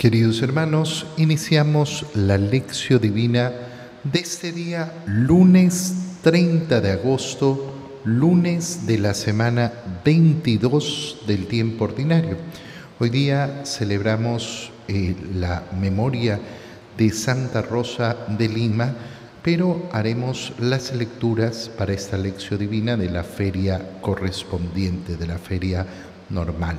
Queridos hermanos, iniciamos la lección divina de este día, lunes 30 de agosto, lunes de la semana 22 del tiempo ordinario. Hoy día celebramos eh, la memoria de Santa Rosa de Lima, pero haremos las lecturas para esta lección divina de la feria correspondiente, de la feria normal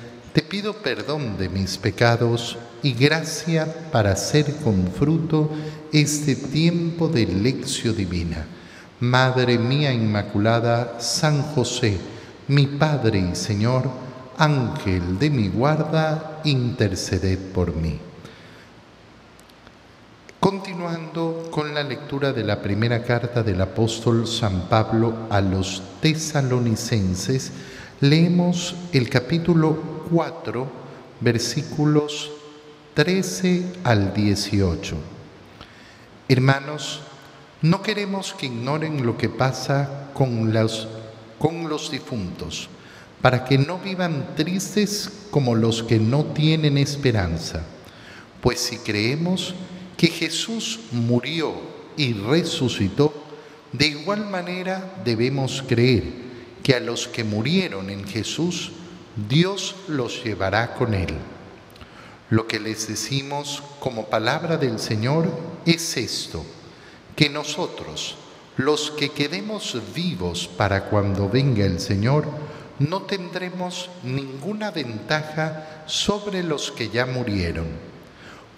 te pido perdón de mis pecados y gracia para hacer con fruto este tiempo de lección divina. Madre mía Inmaculada, San José, mi Padre y Señor, Ángel de mi guarda, interceded por mí. Continuando con la lectura de la primera carta del apóstol San Pablo a los tesalonicenses, leemos el capítulo 4, versículos 13 al 18. Hermanos, no queremos que ignoren lo que pasa con los, con los difuntos, para que no vivan tristes como los que no tienen esperanza. Pues si creemos que Jesús murió y resucitó, de igual manera debemos creer que a los que murieron en Jesús, Dios los llevará con él. Lo que les decimos como palabra del Señor es esto, que nosotros, los que quedemos vivos para cuando venga el Señor, no tendremos ninguna ventaja sobre los que ya murieron.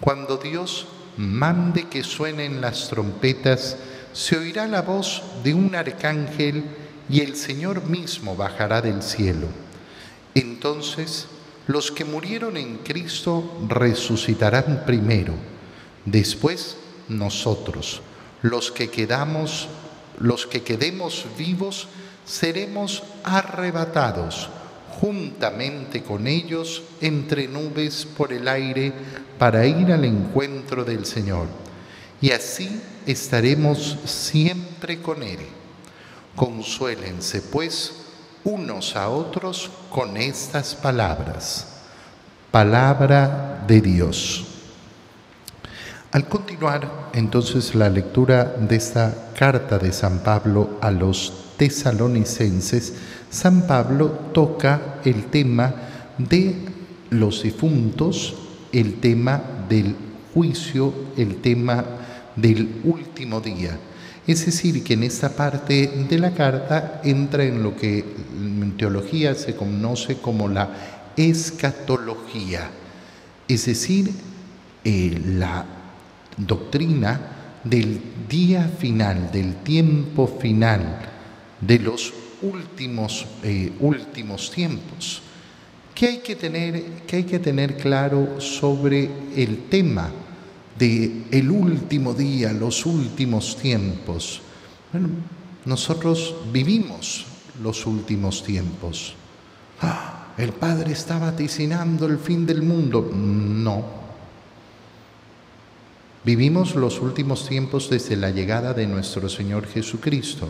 Cuando Dios mande que suenen las trompetas, se oirá la voz de un arcángel y el Señor mismo bajará del cielo. Entonces, los que murieron en Cristo resucitarán primero, después nosotros, los que quedamos, los que quedemos vivos, seremos arrebatados juntamente con ellos entre nubes por el aire para ir al encuentro del Señor. Y así estaremos siempre con Él. Consuélense pues unos a otros con estas palabras. Palabra de Dios. Al continuar entonces la lectura de esta carta de San Pablo a los tesalonicenses, San Pablo toca el tema de los difuntos, el tema del juicio, el tema del último día. Es decir, que en esta parte de la carta entra en lo que en teología se conoce como la escatología, es decir, eh, la doctrina del día final, del tiempo final, de los últimos, eh, últimos tiempos. ¿Qué hay, que tener, ¿Qué hay que tener claro sobre el tema? De el último día, los últimos tiempos. Bueno, nosotros vivimos los últimos tiempos. Ah, el Padre está vaticinando el fin del mundo. No. Vivimos los últimos tiempos desde la llegada de nuestro Señor Jesucristo.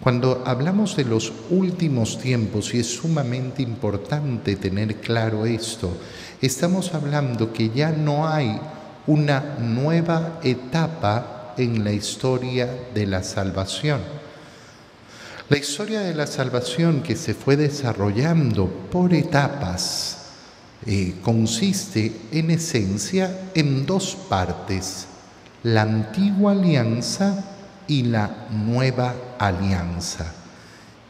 Cuando hablamos de los últimos tiempos, y es sumamente importante tener claro esto, estamos hablando que ya no hay una nueva etapa en la historia de la salvación. La historia de la salvación que se fue desarrollando por etapas eh, consiste en esencia en dos partes, la antigua alianza y la nueva alianza.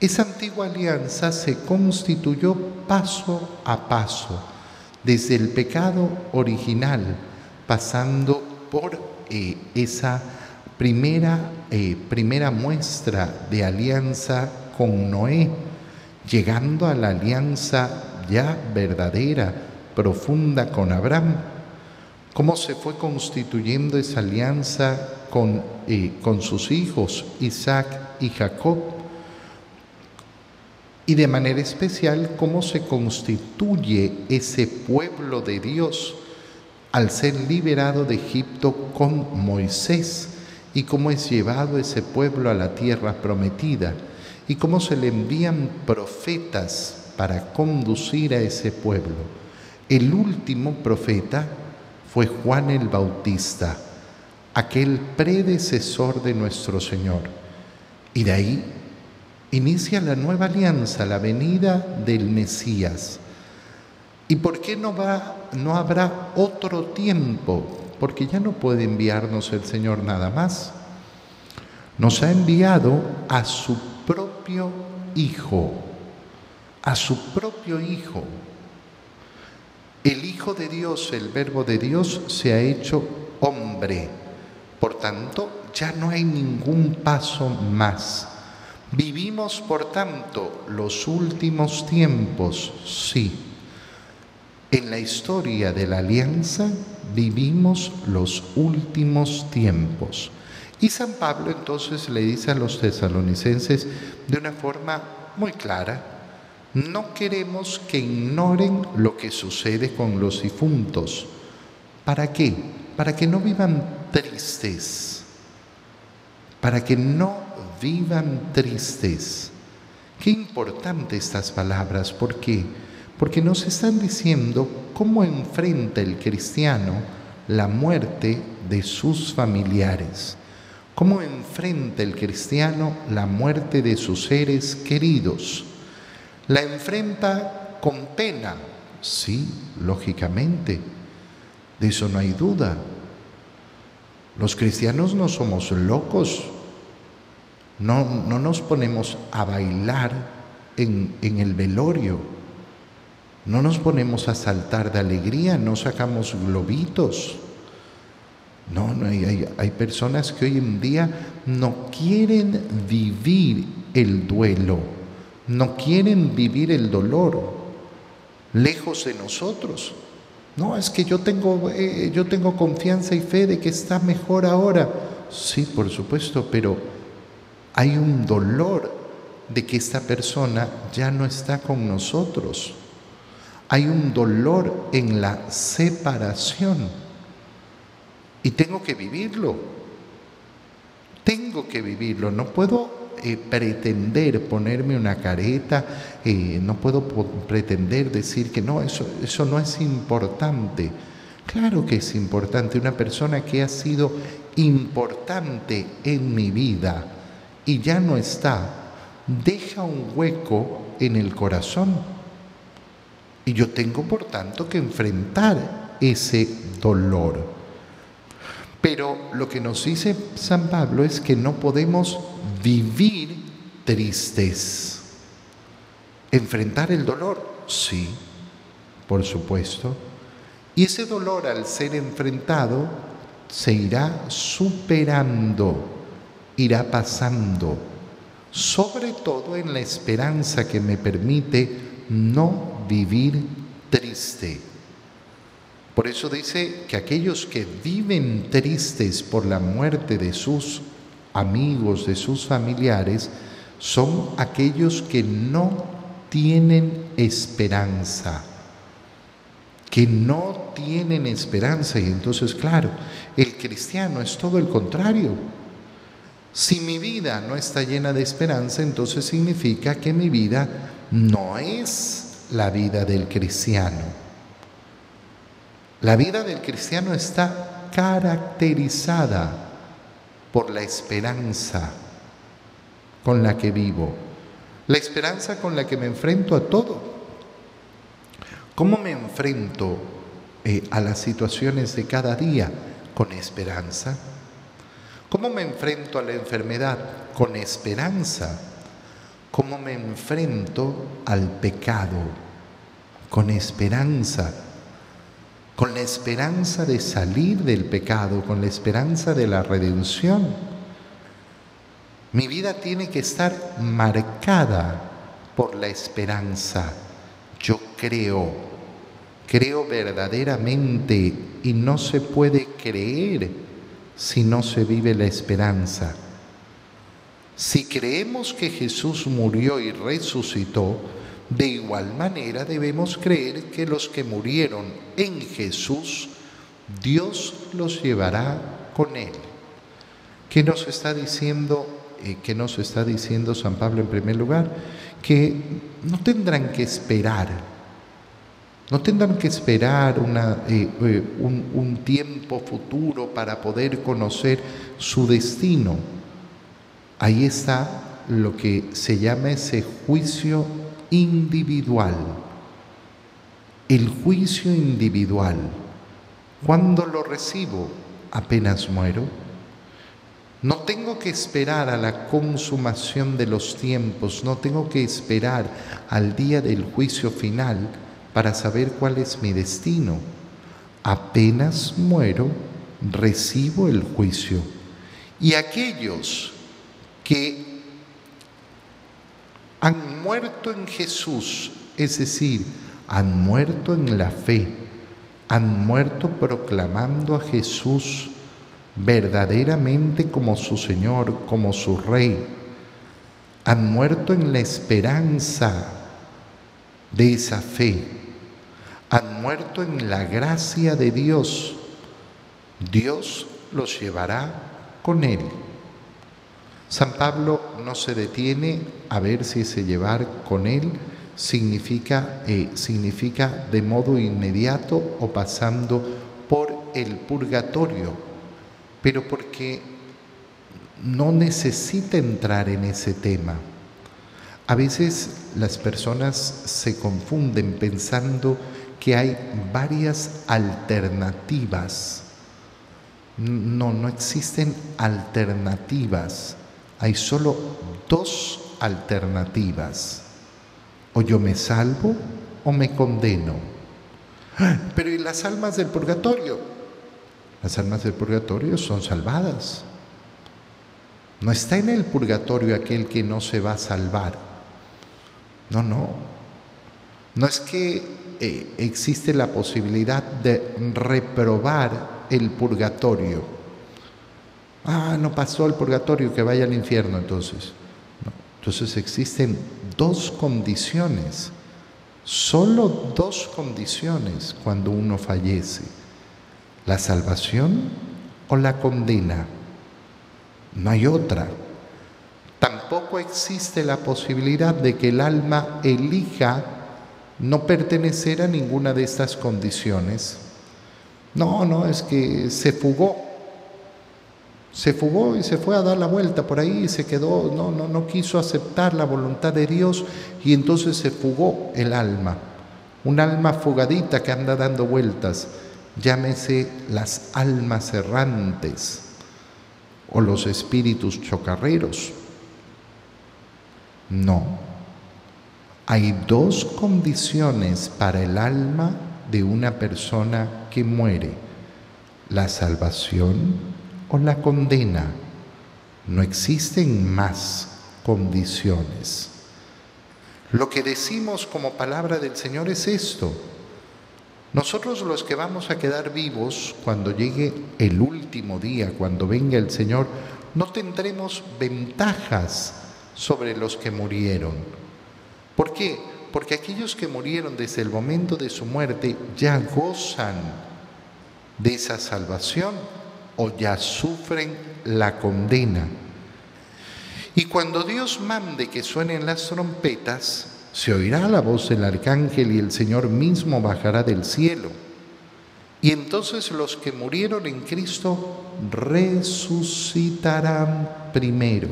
Esa antigua alianza se constituyó paso a paso, desde el pecado original, pasando por eh, esa primera, eh, primera muestra de alianza con Noé, llegando a la alianza ya verdadera, profunda con Abraham. Cómo se fue constituyendo esa alianza con, eh, con sus hijos, Isaac y Jacob. y de manera especial cómo se constituye ese pueblo de Dios al ser liberado de Egipto con Moisés y cómo es llevado ese pueblo a la tierra prometida y cómo se le envían profetas para conducir a ese pueblo. El último profeta fue Juan el Bautista, aquel predecesor de nuestro Señor. Y de ahí inicia la nueva alianza, la venida del Mesías. ¿Y por qué no, va, no habrá otro tiempo? Porque ya no puede enviarnos el Señor nada más. Nos ha enviado a su propio Hijo, a su propio Hijo. El Hijo de Dios, el Verbo de Dios, se ha hecho hombre. Por tanto, ya no hay ningún paso más. Vivimos, por tanto, los últimos tiempos, sí. En la historia de la alianza vivimos los últimos tiempos. Y San Pablo entonces le dice a los tesalonicenses de una forma muy clara, no queremos que ignoren lo que sucede con los difuntos. ¿Para qué? Para que no vivan tristes, para que no vivan tristes. Qué importante estas palabras, ¿por qué? Porque nos están diciendo cómo enfrenta el cristiano la muerte de sus familiares. ¿Cómo enfrenta el cristiano la muerte de sus seres queridos? ¿La enfrenta con pena? Sí, lógicamente. De eso no hay duda. Los cristianos no somos locos. No, no nos ponemos a bailar en, en el velorio. No nos ponemos a saltar de alegría, no sacamos globitos. No, no hay, hay, personas que hoy en día no quieren vivir el duelo, no quieren vivir el dolor lejos de nosotros. No, es que yo tengo, eh, yo tengo confianza y fe de que está mejor ahora. Sí, por supuesto, pero hay un dolor de que esta persona ya no está con nosotros. Hay un dolor en la separación. Y tengo que vivirlo. Tengo que vivirlo. No puedo eh, pretender ponerme una careta, eh, no puedo pretender decir que no, eso, eso no es importante. Claro que es importante. Una persona que ha sido importante en mi vida y ya no está, deja un hueco en el corazón. Y yo tengo, por tanto, que enfrentar ese dolor. Pero lo que nos dice San Pablo es que no podemos vivir tristes. Enfrentar el dolor, sí, por supuesto. Y ese dolor al ser enfrentado se irá superando, irá pasando, sobre todo en la esperanza que me permite no vivir triste. Por eso dice que aquellos que viven tristes por la muerte de sus amigos, de sus familiares, son aquellos que no tienen esperanza, que no tienen esperanza. Y entonces, claro, el cristiano es todo el contrario. Si mi vida no está llena de esperanza, entonces significa que mi vida no es la vida del cristiano. La vida del cristiano está caracterizada por la esperanza con la que vivo, la esperanza con la que me enfrento a todo. ¿Cómo me enfrento eh, a las situaciones de cada día? Con esperanza. ¿Cómo me enfrento a la enfermedad? Con esperanza. ¿Cómo me enfrento al pecado? Con esperanza con la esperanza de salir del pecado, con la esperanza de la redención. Mi vida tiene que estar marcada por la esperanza. Yo creo, creo verdaderamente y no se puede creer si no se vive la esperanza. Si creemos que Jesús murió y resucitó, de igual manera debemos creer que los que murieron en Jesús, Dios los llevará con él. ¿Qué nos está diciendo? Eh, ¿Qué nos está diciendo San Pablo en primer lugar? Que no tendrán que esperar, no tendrán que esperar eh, eh, un, un tiempo futuro para poder conocer su destino. Ahí está lo que se llama ese juicio individual. El juicio individual. ¿Cuándo lo recibo? Apenas muero. No tengo que esperar a la consumación de los tiempos, no tengo que esperar al día del juicio final para saber cuál es mi destino. Apenas muero, recibo el juicio. Y aquellos que han muerto en Jesús, es decir, han muerto en la fe, han muerto proclamando a Jesús verdaderamente como su Señor, como su Rey. Han muerto en la esperanza de esa fe. Han muerto en la gracia de Dios. Dios los llevará con Él. San Pablo no se detiene a ver si ese llevar con Él significa, eh, significa de modo inmediato o pasando por el purgatorio pero porque no necesita entrar en ese tema. A veces las personas se confunden pensando que hay varias alternativas. No, no existen alternativas. Hay solo dos alternativas. O yo me salvo o me condeno. Pero ¿y las almas del purgatorio? Las almas del purgatorio son salvadas. No está en el purgatorio aquel que no se va a salvar. No, no. No es que eh, existe la posibilidad de reprobar el purgatorio. Ah, no pasó el purgatorio, que vaya al infierno entonces. Entonces existen dos condiciones, solo dos condiciones cuando uno fallece la salvación o la condena. No hay otra. Tampoco existe la posibilidad de que el alma elija no pertenecer a ninguna de estas condiciones. No, no, es que se fugó. Se fugó y se fue a dar la vuelta por ahí y se quedó, no, no, no quiso aceptar la voluntad de Dios y entonces se fugó el alma. Un alma fugadita que anda dando vueltas llámese las almas errantes o los espíritus chocarreros. No. Hay dos condiciones para el alma de una persona que muere, la salvación la condena. No existen más condiciones. Lo que decimos como palabra del Señor es esto. Nosotros los que vamos a quedar vivos cuando llegue el último día, cuando venga el Señor, no tendremos ventajas sobre los que murieron. ¿Por qué? Porque aquellos que murieron desde el momento de su muerte ya gozan de esa salvación o ya sufren la condena. Y cuando Dios mande que suenen las trompetas, se oirá la voz del arcángel y el Señor mismo bajará del cielo. Y entonces los que murieron en Cristo resucitarán primero.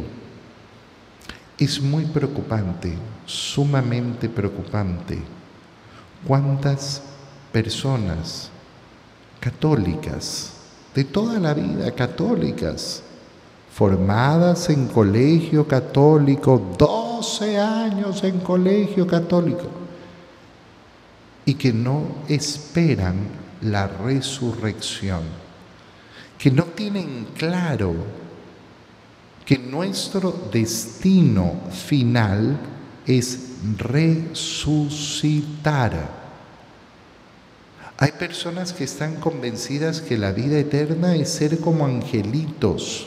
Es muy preocupante, sumamente preocupante, cuántas personas católicas, de toda la vida católicas, formadas en colegio católico, 12 años en colegio católico, y que no esperan la resurrección, que no tienen claro que nuestro destino final es resucitar. Hay personas que están convencidas que la vida eterna es ser como angelitos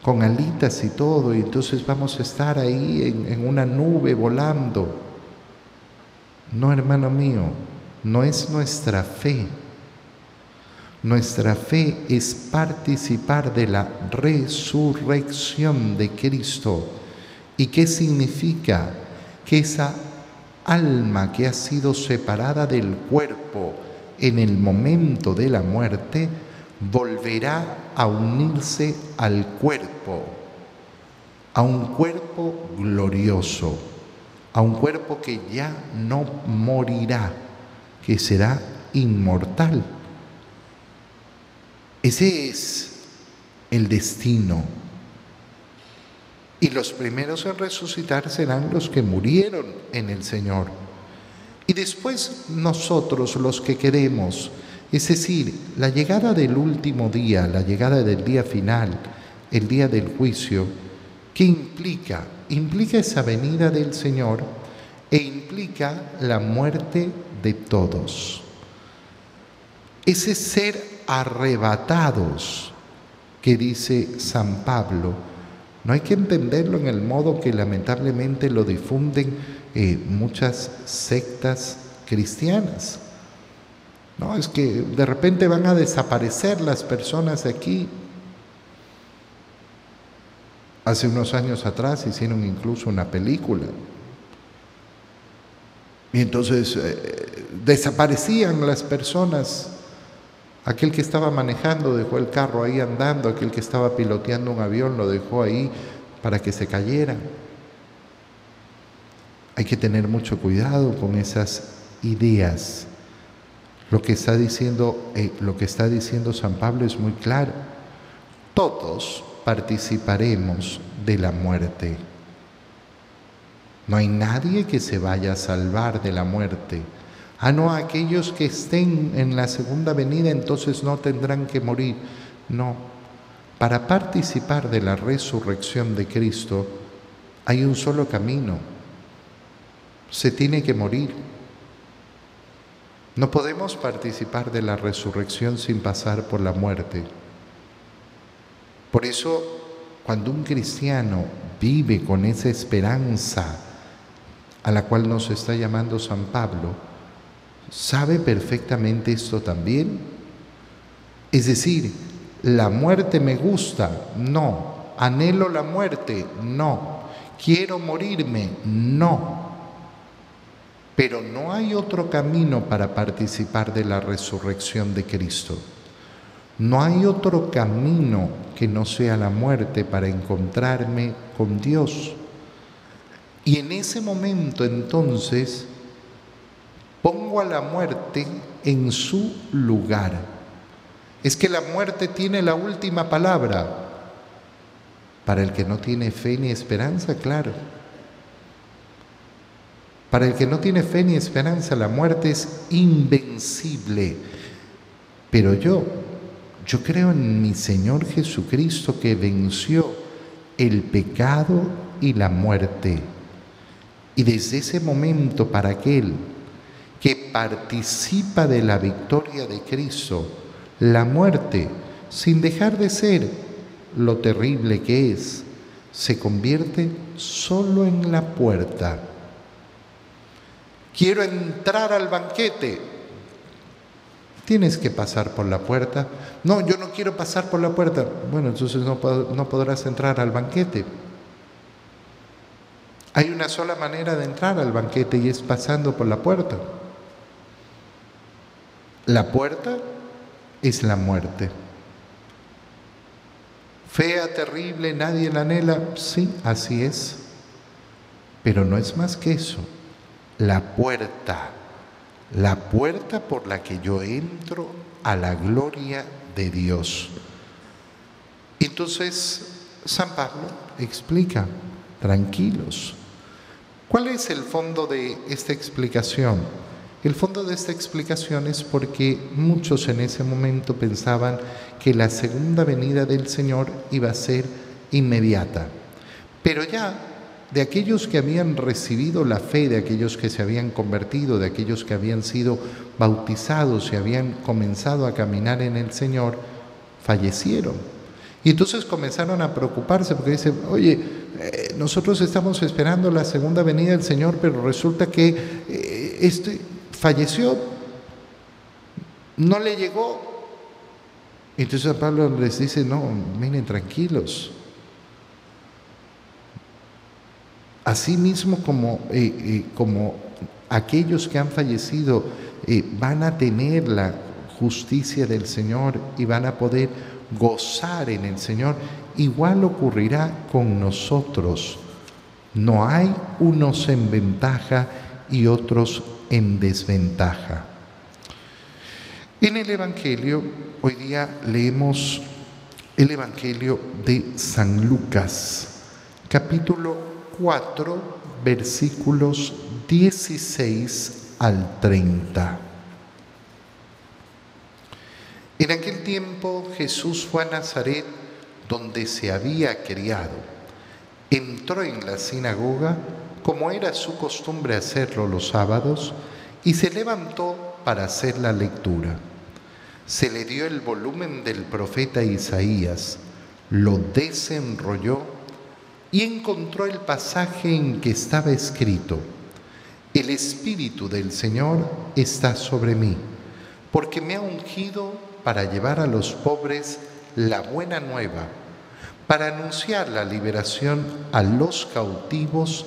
con alitas y todo, y entonces vamos a estar ahí en, en una nube volando. No, hermano mío, no es nuestra fe. Nuestra fe es participar de la resurrección de Cristo. ¿Y qué significa? Que esa alma que ha sido separada del cuerpo en el momento de la muerte, volverá a unirse al cuerpo, a un cuerpo glorioso, a un cuerpo que ya no morirá, que será inmortal. Ese es el destino. Y los primeros en resucitar serán los que murieron en el Señor. Y después nosotros los que queremos, es decir, la llegada del último día, la llegada del día final, el día del juicio, ¿qué implica? Implica esa venida del Señor e implica la muerte de todos. Ese ser arrebatados que dice San Pablo, no hay que entenderlo en el modo que lamentablemente lo difunden eh, muchas sectas cristianas. No, es que de repente van a desaparecer las personas aquí. Hace unos años atrás hicieron incluso una película. Y entonces eh, desaparecían las personas. Aquel que estaba manejando dejó el carro ahí andando, aquel que estaba piloteando un avión lo dejó ahí para que se cayera. Hay que tener mucho cuidado con esas ideas lo que está diciendo, eh, lo que está diciendo San Pablo es muy claro. Todos participaremos de la muerte. No hay nadie que se vaya a salvar de la muerte. Ah, no, aquellos que estén en la segunda venida entonces no tendrán que morir. No, para participar de la resurrección de Cristo hay un solo camino. Se tiene que morir. No podemos participar de la resurrección sin pasar por la muerte. Por eso, cuando un cristiano vive con esa esperanza a la cual nos está llamando San Pablo, sabe perfectamente esto también. Es decir, la muerte me gusta, no. Anhelo la muerte, no. Quiero morirme, no. Pero no hay otro camino para participar de la resurrección de Cristo. No hay otro camino que no sea la muerte para encontrarme con Dios. Y en ese momento entonces pongo a la muerte en su lugar. Es que la muerte tiene la última palabra. Para el que no tiene fe ni esperanza, claro. Para el que no tiene fe ni esperanza, la muerte es invencible. Pero yo, yo creo en mi Señor Jesucristo que venció el pecado y la muerte. Y desde ese momento para aquel que participa de la victoria de Cristo, la muerte, sin dejar de ser lo terrible que es, se convierte solo en la puerta quiero entrar al banquete. Tienes que pasar por la puerta. No, yo no quiero pasar por la puerta. Bueno, entonces no, no podrás entrar al banquete. Hay una sola manera de entrar al banquete y es pasando por la puerta. La puerta es la muerte. Fea, terrible, nadie la anhela. Sí, así es. Pero no es más que eso la puerta, la puerta por la que yo entro a la gloria de Dios. Entonces, San Pablo explica, tranquilos. ¿Cuál es el fondo de esta explicación? El fondo de esta explicación es porque muchos en ese momento pensaban que la segunda venida del Señor iba a ser inmediata. Pero ya de aquellos que habían recibido la fe, de aquellos que se habían convertido, de aquellos que habían sido bautizados y habían comenzado a caminar en el Señor, fallecieron. Y entonces comenzaron a preocuparse porque dicen, oye, eh, nosotros estamos esperando la segunda venida del Señor, pero resulta que eh, este falleció, no le llegó. Entonces Pablo les dice, no, miren, tranquilos. Así mismo como, eh, como aquellos que han fallecido van a tener la justicia del Señor y van a poder gozar en el Señor, igual ocurrirá con nosotros. No hay unos en ventaja y otros en desventaja. En el Evangelio, hoy día leemos el Evangelio de San Lucas, capítulo 4, versículos 16 al 30. En aquel tiempo Jesús fue a Nazaret, donde se había criado. Entró en la sinagoga, como era su costumbre hacerlo los sábados, y se levantó para hacer la lectura. Se le dio el volumen del profeta Isaías, lo desenrolló y encontró el pasaje en que estaba escrito, El Espíritu del Señor está sobre mí, porque me ha ungido para llevar a los pobres la buena nueva, para anunciar la liberación a los cautivos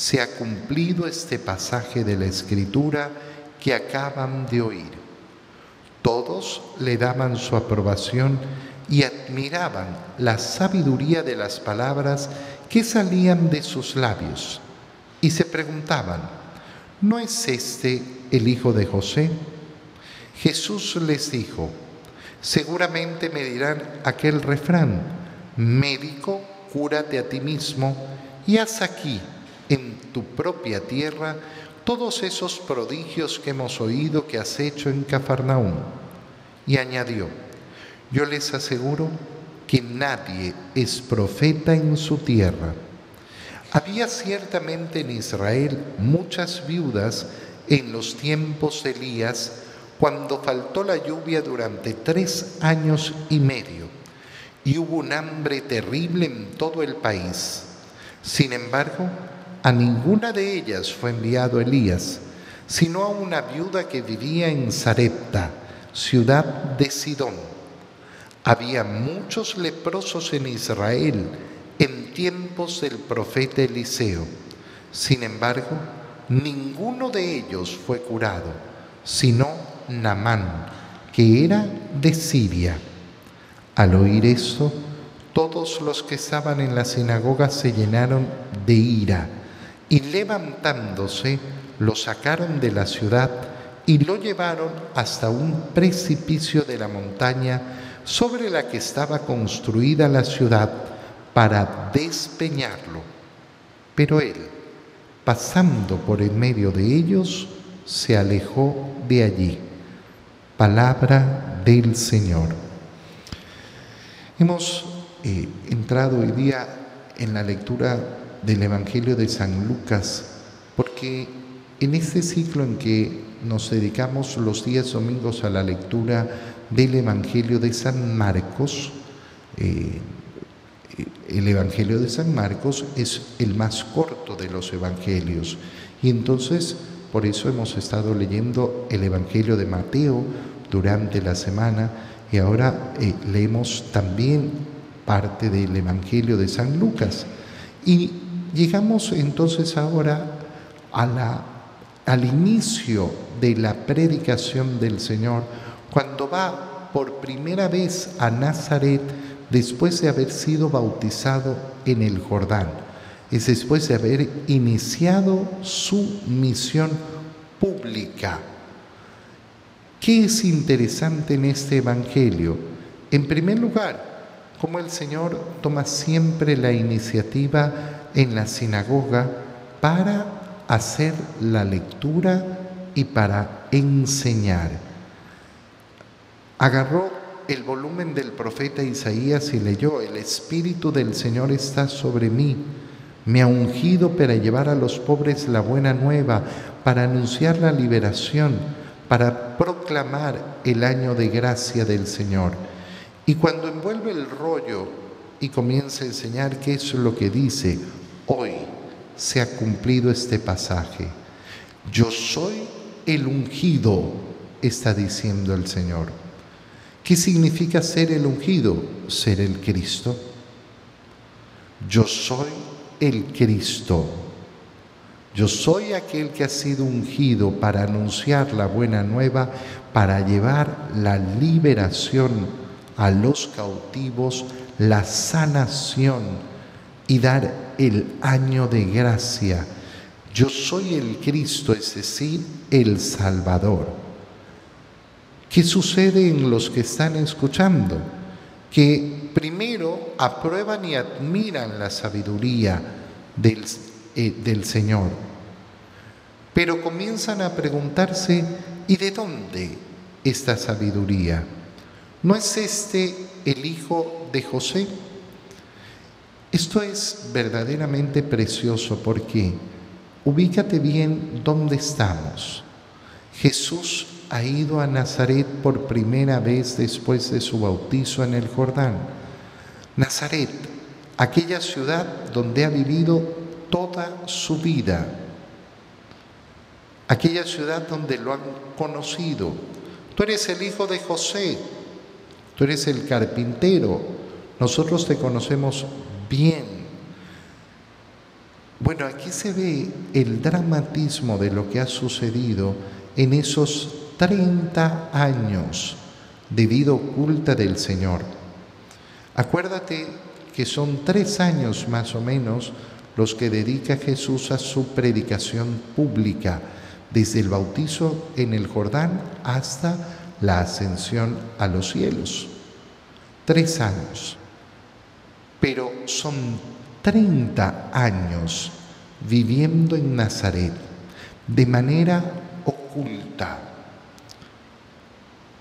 se ha cumplido este pasaje de la escritura que acaban de oír. Todos le daban su aprobación y admiraban la sabiduría de las palabras que salían de sus labios y se preguntaban, ¿no es este el hijo de José? Jesús les dijo, seguramente me dirán aquel refrán, médico, cúrate a ti mismo y haz aquí, en tu propia tierra, todos esos prodigios que hemos oído que has hecho en Cafarnaúm. Y añadió, yo les aseguro que nadie es profeta en su tierra. Había ciertamente en Israel muchas viudas en los tiempos de Elías, cuando faltó la lluvia durante tres años y medio, y hubo un hambre terrible en todo el país. Sin embargo, a ninguna de ellas fue enviado Elías, sino a una viuda que vivía en Sarepta, ciudad de Sidón. Había muchos leprosos en Israel, en tiempos del profeta Eliseo. Sin embargo, ninguno de ellos fue curado, sino Namán, que era de Siria. Al oír esto, todos los que estaban en la sinagoga se llenaron de ira y levantándose lo sacaron de la ciudad y lo llevaron hasta un precipicio de la montaña sobre la que estaba construida la ciudad para despeñarlo. Pero él, pasando por en medio de ellos, se alejó de allí. Palabra del Señor. Hemos eh, entrado hoy día en la lectura del Evangelio de San Lucas, porque en este ciclo en que nos dedicamos los días domingos a la lectura del Evangelio de San Marcos, eh, el Evangelio de San Marcos es el más corto de los Evangelios. Y entonces, por eso hemos estado leyendo el Evangelio de Mateo durante la semana y ahora eh, leemos también parte del Evangelio de San Lucas. Y llegamos entonces ahora al inicio de la predicación del Señor, cuando va por primera vez a Nazaret, después de haber sido bautizado en el Jordán, es después de haber iniciado su misión pública. ¿Qué es interesante en este Evangelio? En primer lugar, cómo el Señor toma siempre la iniciativa en la sinagoga para hacer la lectura y para enseñar. Agarró el volumen del profeta Isaías y leyó, el Espíritu del Señor está sobre mí, me ha ungido para llevar a los pobres la buena nueva, para anunciar la liberación, para proclamar el año de gracia del Señor. Y cuando envuelve el rollo y comienza a enseñar qué es lo que dice, hoy se ha cumplido este pasaje. Yo soy el ungido, está diciendo el Señor. ¿Qué significa ser el ungido? Ser el Cristo. Yo soy el Cristo. Yo soy aquel que ha sido ungido para anunciar la buena nueva, para llevar la liberación a los cautivos, la sanación y dar el año de gracia. Yo soy el Cristo, es decir, el Salvador. ¿Qué sucede en los que están escuchando? Que primero aprueban y admiran la sabiduría del, eh, del Señor, pero comienzan a preguntarse, ¿y de dónde esta sabiduría? ¿No es este el hijo de José? Esto es verdaderamente precioso porque ubícate bien dónde estamos. Jesús ha ido a Nazaret por primera vez después de su bautizo en el Jordán. Nazaret, aquella ciudad donde ha vivido toda su vida, aquella ciudad donde lo han conocido. Tú eres el hijo de José, tú eres el carpintero, nosotros te conocemos bien. Bueno, aquí se ve el dramatismo de lo que ha sucedido en esos 30 años de vida oculta del Señor. Acuérdate que son tres años más o menos los que dedica Jesús a su predicación pública, desde el bautizo en el Jordán hasta la ascensión a los cielos. Tres años. Pero son 30 años viviendo en Nazaret de manera oculta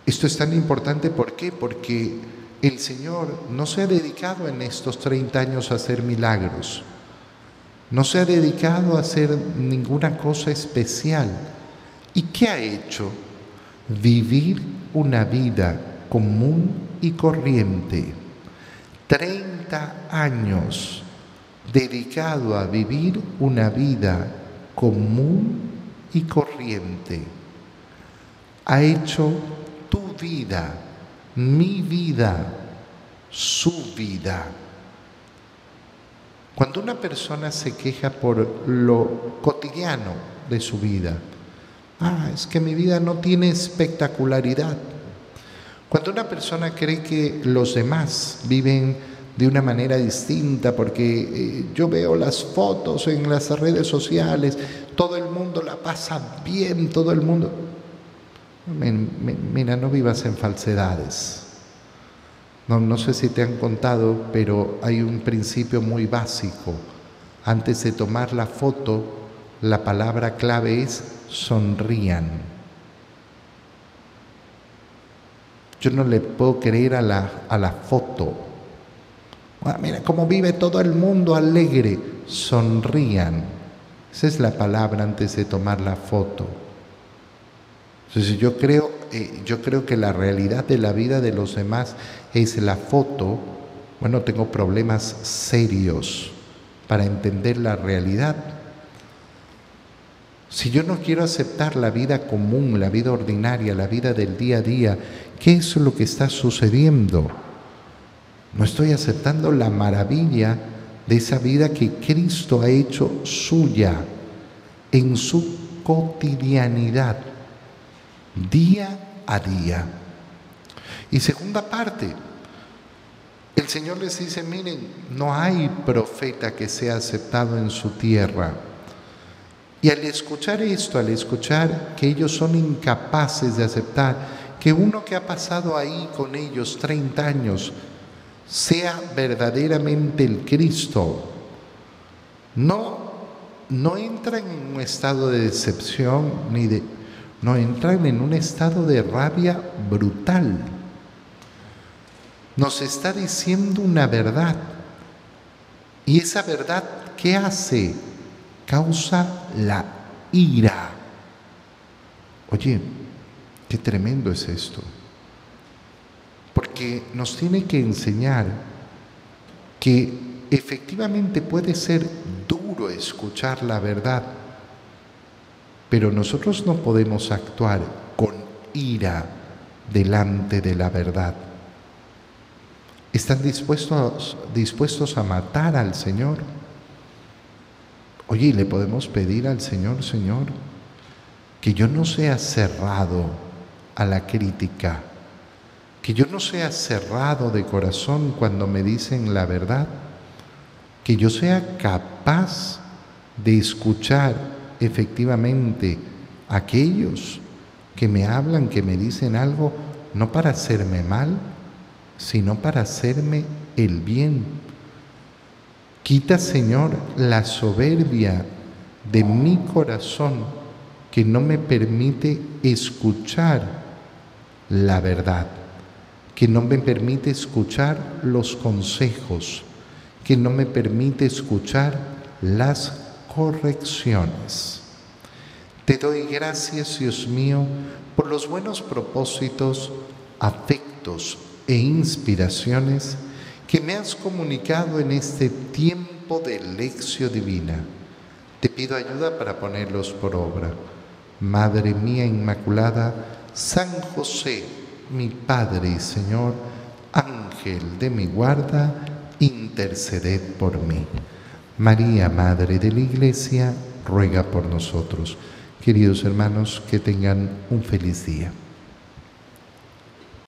esto es tan importante, ¿por qué? Porque el Señor no se ha dedicado en estos 30 años a hacer milagros, no se ha dedicado a hacer ninguna cosa especial. ¿Y qué ha hecho? Vivir una vida común y corriente. 30 años dedicado a vivir una vida común y corriente. Ha hecho vida, mi vida, su vida. Cuando una persona se queja por lo cotidiano de su vida, ah, es que mi vida no tiene espectacularidad. Cuando una persona cree que los demás viven de una manera distinta, porque eh, yo veo las fotos en las redes sociales, todo el mundo la pasa bien, todo el mundo mira, no vivas en falsedades. No, no sé si te han contado, pero hay un principio muy básico. Antes de tomar la foto, la palabra clave es sonrían. Yo no le puedo creer a la, a la foto. Ah, mira cómo vive todo el mundo alegre. Sonrían. Esa es la palabra antes de tomar la foto. Entonces yo creo, eh, yo creo que la realidad de la vida de los demás es la foto. Bueno, tengo problemas serios para entender la realidad. Si yo no quiero aceptar la vida común, la vida ordinaria, la vida del día a día, ¿qué es lo que está sucediendo? No estoy aceptando la maravilla de esa vida que Cristo ha hecho suya en su cotidianidad día a día. Y segunda parte, el Señor les dice, miren, no hay profeta que sea aceptado en su tierra. Y al escuchar esto, al escuchar que ellos son incapaces de aceptar, que uno que ha pasado ahí con ellos 30 años, sea verdaderamente el Cristo. No, no entran en un estado de decepción ni de... No, entran en un estado de rabia brutal. Nos está diciendo una verdad. Y esa verdad, ¿qué hace? Causa la ira. Oye, qué tremendo es esto porque nos tiene que enseñar que efectivamente puede ser duro escuchar la verdad, pero nosotros no podemos actuar con ira delante de la verdad. ¿Están dispuestos, dispuestos a matar al Señor? Oye, le podemos pedir al Señor, Señor, que yo no sea cerrado a la crítica, que yo no sea cerrado de corazón cuando me dicen la verdad, que yo sea capaz de escuchar efectivamente aquellos que me hablan, que me dicen algo, no para hacerme mal, sino para hacerme el bien. Quita, Señor, la soberbia de mi corazón que no me permite escuchar la verdad que no me permite escuchar los consejos, que no me permite escuchar las correcciones. Te doy gracias, Dios mío, por los buenos propósitos, afectos e inspiraciones que me has comunicado en este tiempo de lección divina. Te pido ayuda para ponerlos por obra. Madre mía Inmaculada, San José, mi Padre y Señor, Ángel de mi guarda, interceded por mí. María, Madre de la Iglesia, ruega por nosotros. Queridos hermanos, que tengan un feliz día.